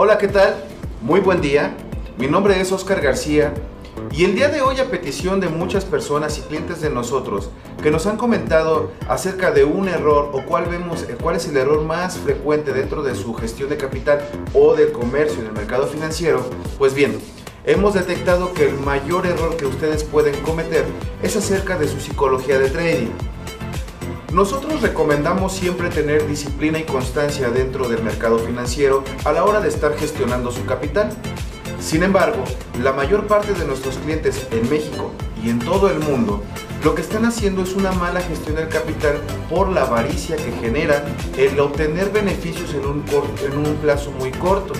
Hola, ¿qué tal? Muy buen día. Mi nombre es Oscar García y el día de hoy a petición de muchas personas y clientes de nosotros que nos han comentado acerca de un error o cuál vemos eh, cuál es el error más frecuente dentro de su gestión de capital o del comercio en el mercado financiero, pues bien, hemos detectado que el mayor error que ustedes pueden cometer es acerca de su psicología de trading. Nosotros recomendamos siempre tener disciplina y constancia dentro del mercado financiero a la hora de estar gestionando su capital. Sin embargo, la mayor parte de nuestros clientes en México y en todo el mundo lo que están haciendo es una mala gestión del capital por la avaricia que genera el obtener beneficios en un, en un plazo muy corto.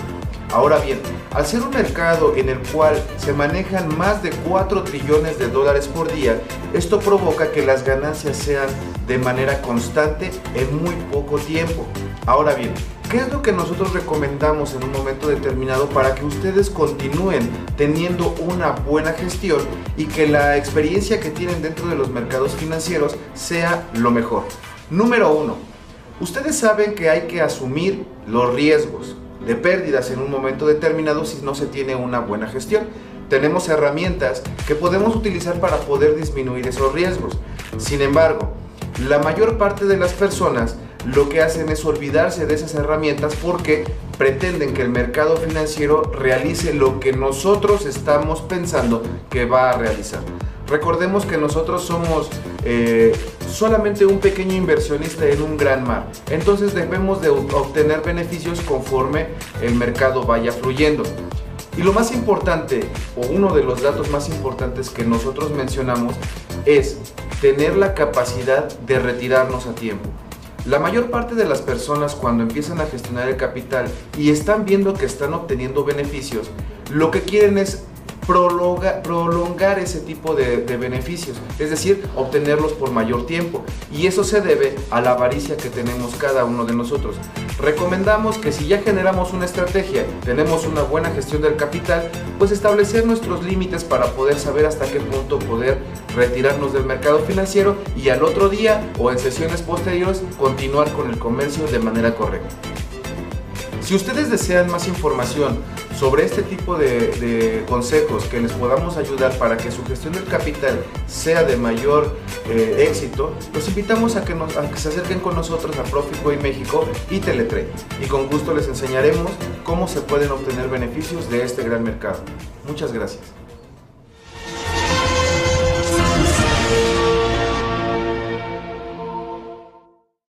Ahora bien, al ser un mercado en el cual se manejan más de 4 trillones de dólares por día, esto provoca que las ganancias sean de manera constante en muy poco tiempo. Ahora bien, ¿qué es lo que nosotros recomendamos en un momento determinado para que ustedes continúen teniendo una buena gestión y que la experiencia que tienen dentro de los mercados financieros sea lo mejor? Número uno, ustedes saben que hay que asumir los riesgos de pérdidas en un momento determinado si no se tiene una buena gestión. Tenemos herramientas que podemos utilizar para poder disminuir esos riesgos. Sin embargo, la mayor parte de las personas lo que hacen es olvidarse de esas herramientas porque pretenden que el mercado financiero realice lo que nosotros estamos pensando que va a realizar. Recordemos que nosotros somos eh, solamente un pequeño inversionista en un gran mar. Entonces debemos de obtener beneficios conforme el mercado vaya fluyendo. Y lo más importante, o uno de los datos más importantes que nosotros mencionamos, es tener la capacidad de retirarnos a tiempo. La mayor parte de las personas cuando empiezan a gestionar el capital y están viendo que están obteniendo beneficios, lo que quieren es prolongar ese tipo de, beneficios, es decir, obtenerlos por mayor tiempo. Y eso se debe a la avaricia que tenemos cada uno de nosotros. Recomendamos que si ya generamos una estrategia, tenemos una buena gestión del capital, pues establecer nuestros límites para poder saber hasta qué punto poder retirarnos del mercado financiero y al otro día o en sesiones posteriores continuar con el comercio de manera correcta. Si ustedes desean más información sobre este tipo de, consejos que les podamos ayudar para que su gestión del capital sea de mayor eh, éxito, los invitamos a que, se acerquen con nosotros a Profitway México y Teletrade y con gusto les enseñaremos cómo se pueden obtener beneficios de este gran mercado. Muchas gracias.